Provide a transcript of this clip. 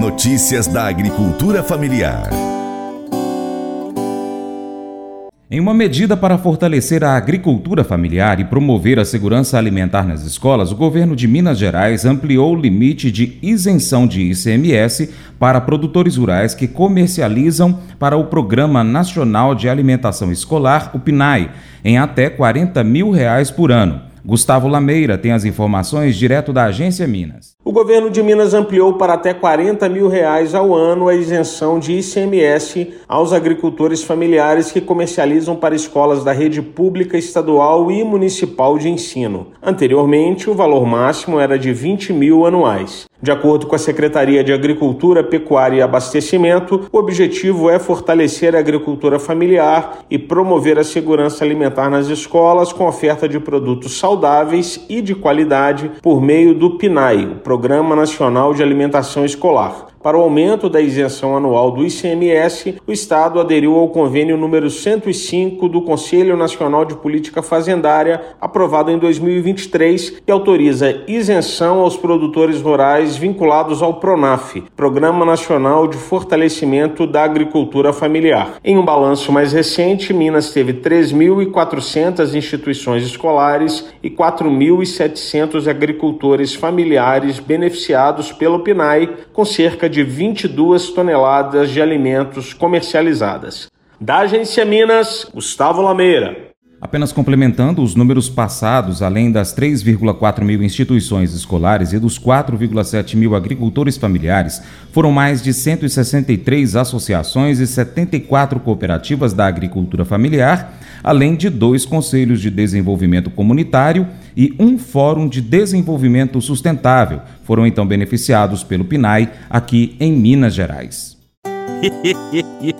Notícias da agricultura familiar. Em uma medida para fortalecer a agricultura familiar e promover a segurança alimentar nas escolas, o governo de Minas Gerais ampliou o limite de isenção de ICMS para produtores rurais que comercializam para o Programa Nacional de Alimentação Escolar, o PNAE, em até 40 mil reais por ano. Gustavo Lameira tem as informações direto da Agência Minas. O governo de Minas ampliou para até 40 mil reais ao ano a isenção de ICMS aos agricultores familiares que comercializam para escolas da rede pública, estadual e municipal de ensino. Anteriormente, o valor máximo era de 20 mil anuais. De acordo com a Secretaria de Agricultura, Pecuária e Abastecimento, o objetivo é fortalecer a agricultura familiar e promover a segurança alimentar nas escolas com oferta de produtos saudáveis e de qualidade por meio do PNAE, o Programa Nacional de Alimentação Escolar. Para o aumento da isenção anual do ICMS, o Estado aderiu ao convênio número 105 do Conselho Nacional de Política Fazendária, aprovado em 2023, que autoriza isenção aos produtores rurais vinculados ao PRONAF, Programa Nacional de Fortalecimento da Agricultura Familiar. Em um balanço mais recente, Minas teve 3.400 instituições escolares e 4.700 agricultores familiares beneficiados pelo PNAE, com cerca de 22 toneladas de alimentos comercializadas. Da Agência Minas, Gustavo Lameira. Apenas complementando os números passados, além das 3,4 mil instituições escolares e dos 4,7 mil agricultores familiares, foram mais de 163 associações e 74 cooperativas da agricultura familiar, além de dois conselhos de desenvolvimento comunitário e um fórum de desenvolvimento sustentável. Foram então beneficiados pelo PNAE aqui em Minas Gerais.